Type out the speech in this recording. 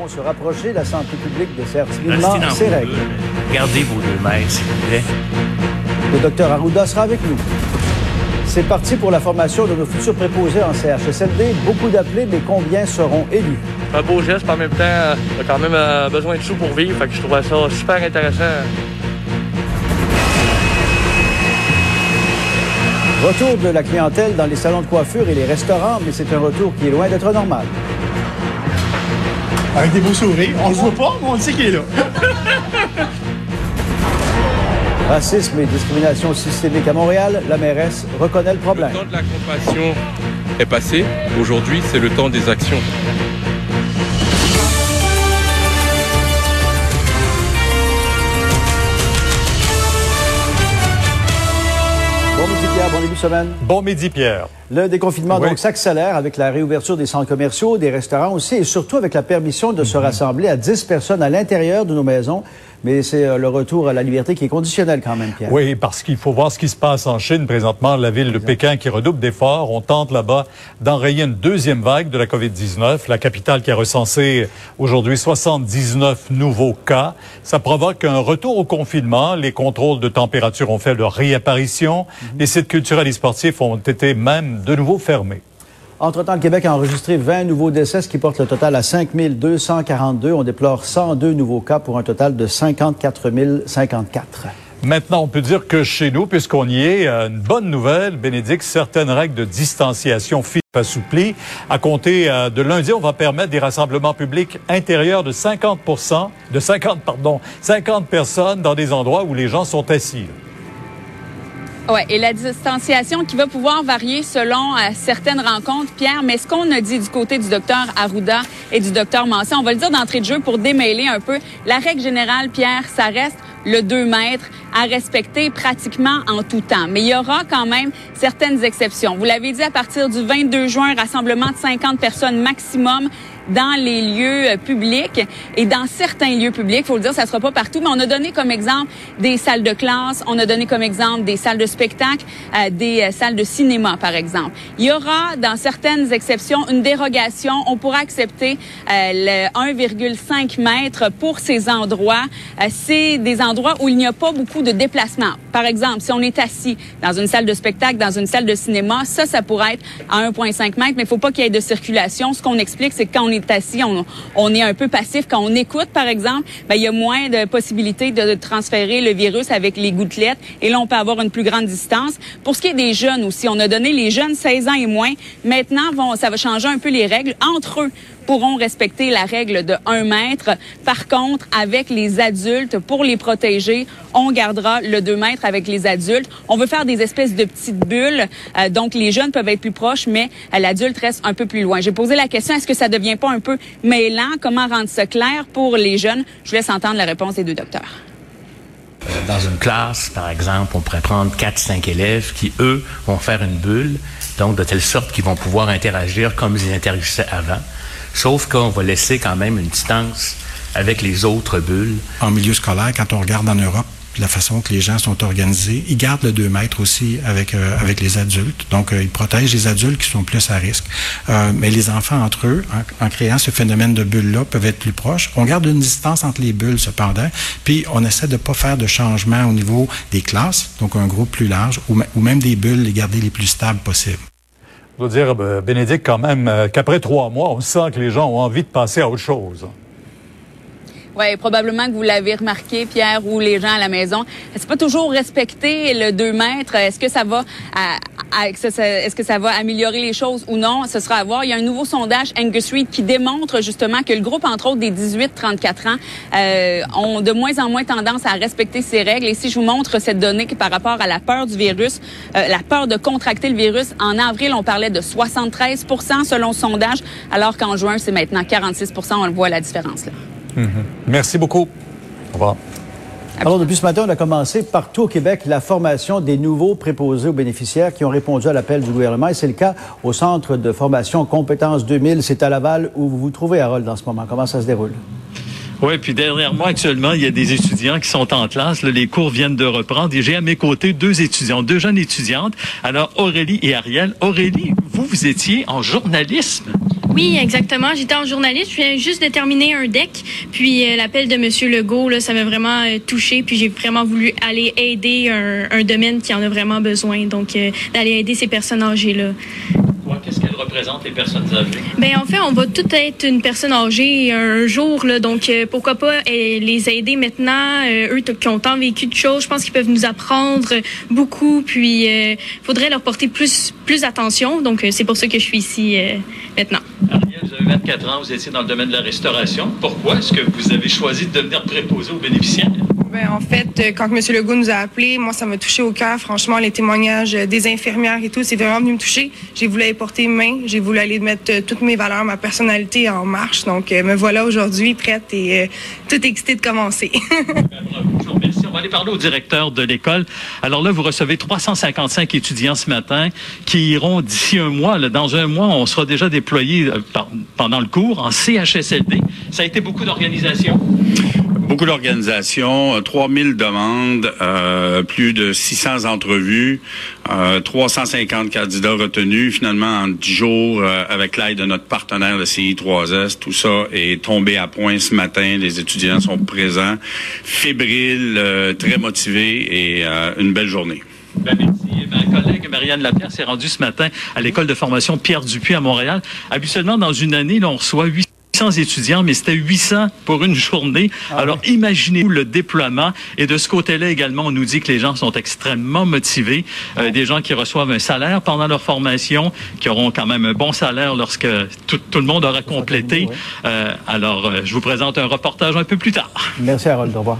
On se rapprocher la santé publique de faire timidement ses règles. Gardez vos deux mètres, s'il vous plaît. Le docteur Arruda sera avec nous. C'est parti pour la formation de nos futurs préposés en CHSLD. Beaucoup d'appelés, mais combien seront élus? Un beau geste, mais en même temps, euh, on a quand même euh, besoin de sous pour vivre. Fait que je trouvais ça super intéressant. Retour de la clientèle dans les salons de coiffure et les restaurants, mais c'est un retour qui est loin d'être normal. Avec des beaux sourires. On le voit pas, mais on le sait qu'il est là. Racisme et discrimination systémique à Montréal, la mairesse reconnaît le problème. Le temps de la compassion est passé. Aujourd'hui, c'est le temps des actions. Midi Pierre, bon début de semaine. Bon midi, Pierre. Le déconfinement Oui. donc s'accélère avec la réouverture des centres commerciaux, des restaurants aussi, et surtout avec la permission de se rassembler à 10 personnes à l'intérieur de nos maisons. Mais c'est euh, le retour à la liberté qui est conditionnel quand même, Pierre. Oui, parce qu'il faut voir ce qui se passe en Chine présentement. La ville de Pékin qui redouble d'efforts. On tente là-bas d'enrayer une deuxième vague de la COVID-19. La capitale qui a recensé aujourd'hui 79 nouveaux cas. Ça provoque un retour au confinement. Les contrôles de température ont fait leur réapparition. Les sites culturels et sportifs ont été même de nouveau fermés. Entre-temps, le Québec a enregistré 20 nouveaux décès, qui porte le total à 5 242. On déplore 102 nouveaux cas pour un total de 54 054. Maintenant, on peut dire que chez nous, puisqu'on y est, euh, une bonne nouvelle, Bénédicte, certaines règles de distanciation physique assouplies. À compter euh, de lundi, on va permettre des rassemblements publics intérieurs de 50% de 50, pardon, 50 personnes dans des endroits où les gens sont assis. Ouais, et la distanciation qui va pouvoir varier selon euh, certaines rencontres, Pierre. Mais ce qu'on a dit du côté du docteur Arruda et du docteur Mancé, on va le dire d'entrée de jeu pour démêler un peu. La règle générale, Pierre, ça reste le 2 mètres à respecter pratiquement en tout temps. Mais il y aura quand même certaines exceptions. Vous l'avez dit, à partir du 22 juin, rassemblement de 50 personnes maximum dans les lieux euh, publics et dans certains lieux publics, faut le dire, ça sera pas partout, mais on a donné comme exemple des salles de classe, on a donné comme exemple des salles de spectacle, euh, des euh, salles de cinéma par exemple. Il y aura dans certaines exceptions une dérogation, on pourra accepter euh, le 1,5 mètres pour ces endroits. Euh, c'est des endroits où il n'y a pas beaucoup de déplacement. Par exemple, si on est assis dans une salle de spectacle, dans une salle de cinéma, ça, ça pourrait être à 1,5 mètres, mais il faut pas qu'il y ait de circulation. Ce qu'on explique, c'est que quand on est assis, on, est un peu passif. Quand on écoute, par exemple, ben, il y a moins de possibilités de transférer le virus avec les gouttelettes. Et là, on peut avoir une plus grande distance. Pour ce qui est des jeunes aussi, on a donné les jeunes 16 ans et moins. Maintenant, ça va changer un peu les règles. Entre eux, pourront respecter la règle de 1 mètre. Par contre, avec les adultes, pour les protéger, on gardera le 2 mètres avec les adultes. On veut faire des espèces de petites bulles. Euh, donc, les jeunes peuvent être plus proches, mais euh, l'adulte reste un peu plus loin. J'ai posé la question, est-ce que ça devient pas un peu mêlant? Comment rendre ça clair pour les jeunes? Je vous laisse entendre la réponse des deux docteurs. Dans une classe, par exemple, on pourrait prendre 4-5 élèves qui, eux, vont faire une bulle, donc de telle sorte qu'ils vont pouvoir interagir comme ils interagissaient avant. Sauf qu'on va laisser quand même une distance avec les autres bulles. en milieu scolaire, quand on regarde en Europe, la façon que les gens sont organisés, ils gardent le 2 mètres aussi avec euh, avec les adultes. Donc, euh, ils protègent les adultes qui sont plus à risque. Euh, mais les enfants entre eux, en, créant ce phénomène de bulle-là, peuvent être plus proches. On garde une distance entre les bulles cependant, puis on essaie de pas faire de changement au niveau des classes, donc un groupe plus large, ou, ou même des bulles, les garder les plus stables possibles. Je dois dire, euh, Bénédicte, quand même, euh, qu'après trois mois, on sent que les gens ont envie de passer à autre chose. Oui, probablement que vous l'avez remarqué, Pierre, ou les gens à la maison. C'est pas toujours respecter le 2 mètres. Est-ce que ça va à- est-ce que ça- est-ce que ça va améliorer les choses ou non? Ce sera à voir. Il y a un nouveau sondage Angus Reid qui démontre justement que le groupe, entre autres, des 18-34 ans, euh, ont de moins en moins tendance à respecter ces règles. Et si je vous montre cette donnée par rapport à la peur du virus, euh, la peur de contracter le virus, en avril, on parlait de 73 selon le sondage, alors qu'en juin, c'est maintenant 46% On le voit la différence là. Merci beaucoup. Au revoir. Alors, depuis ce matin, on a commencé partout au Québec la formation des nouveaux préposés aux bénéficiaires qui ont répondu à l'appel du gouvernement. Et c'est le cas au Centre de formation Compétences 2000. C'est à Laval où vous vous trouvez, Harold, en ce moment. Comment ça se déroule? Oui, puis derrière moi, actuellement, il y a des étudiants qui sont en classe. Les cours viennent de reprendre. Et j'ai à mes côtés deux étudiants, deux jeunes étudiantes. Alors, Aurélie et Ariel. Aurélie, vous, vous étiez en journalisme. Oui, exactement. J'étais en journaliste. Je viens juste de terminer un deck. Puis euh, l'appel de Monsieur Legault, là, ça m'a vraiment euh, touché. Puis j'ai vraiment voulu aller aider un, un, domaine qui en a vraiment besoin. Donc, euh, d'aller aider ces personnes âgées-là. Qu'est-ce qu'elles représentent, les personnes âgées? Bien, en fait, on va tout être une personne âgée un jour. Là, donc, pourquoi pas les aider maintenant? eux qui ont tant vécu de choses, je pense qu'ils peuvent nous apprendre beaucoup. Puis, il faudrait leur porter plus, plus attention. Donc, c'est pour ça que je suis ici maintenant. Ariel, vous avez 24 ans, vous étiez dans le domaine de la restauration. Pourquoi est-ce que vous avez choisi de devenir préposé aux bénéficiaires? Ben, en fait, euh, quand M. Legault nous a appelés, moi, ça m'a touché au cœur. Franchement, les témoignages des infirmières et tout, c'est vraiment venu me toucher. J'ai voulu aller porter main. J'ai voulu aller mettre euh, toutes mes valeurs, ma personnalité en marche. Donc, euh, me voilà aujourd'hui prête et tout excitée de commencer. On va aller parler au directeur de l'école. Alors là, vous recevez 355 étudiants ce matin qui iront d'ici un mois. Là, dans un mois, on sera déjà déployés pendant le cours en CHSLD. Ça a été beaucoup d'organisation. Beaucoup d'organisations, 3000 demandes, euh, plus de 600 entrevues, euh, 350 candidats retenus. Finalement, en 10 jours, euh, avec l'aide de notre partenaire, le CI3S, tout ça est tombé à point ce matin. Les étudiants sont présents, fébriles, euh, très motivés et une belle journée. Ben, merci. Ma collègue Marianne Lapierre s'est rendue ce matin à l'école de formation Pierre Dupuis à Montréal. Habituellement, dans une année, là, on reçoit 8 étudiants, mais c'était 800 pour une journée. Ah Alors, imaginez-vous le déploiement. Et de ce côté-là également, on nous dit que les gens sont extrêmement motivés. Euh, des gens qui reçoivent un salaire pendant leur formation, qui auront quand même un bon salaire lorsque tout, le monde aura complété. Euh, alors, euh, je vous présente un reportage un peu plus tard. Merci, Harold. Au revoir.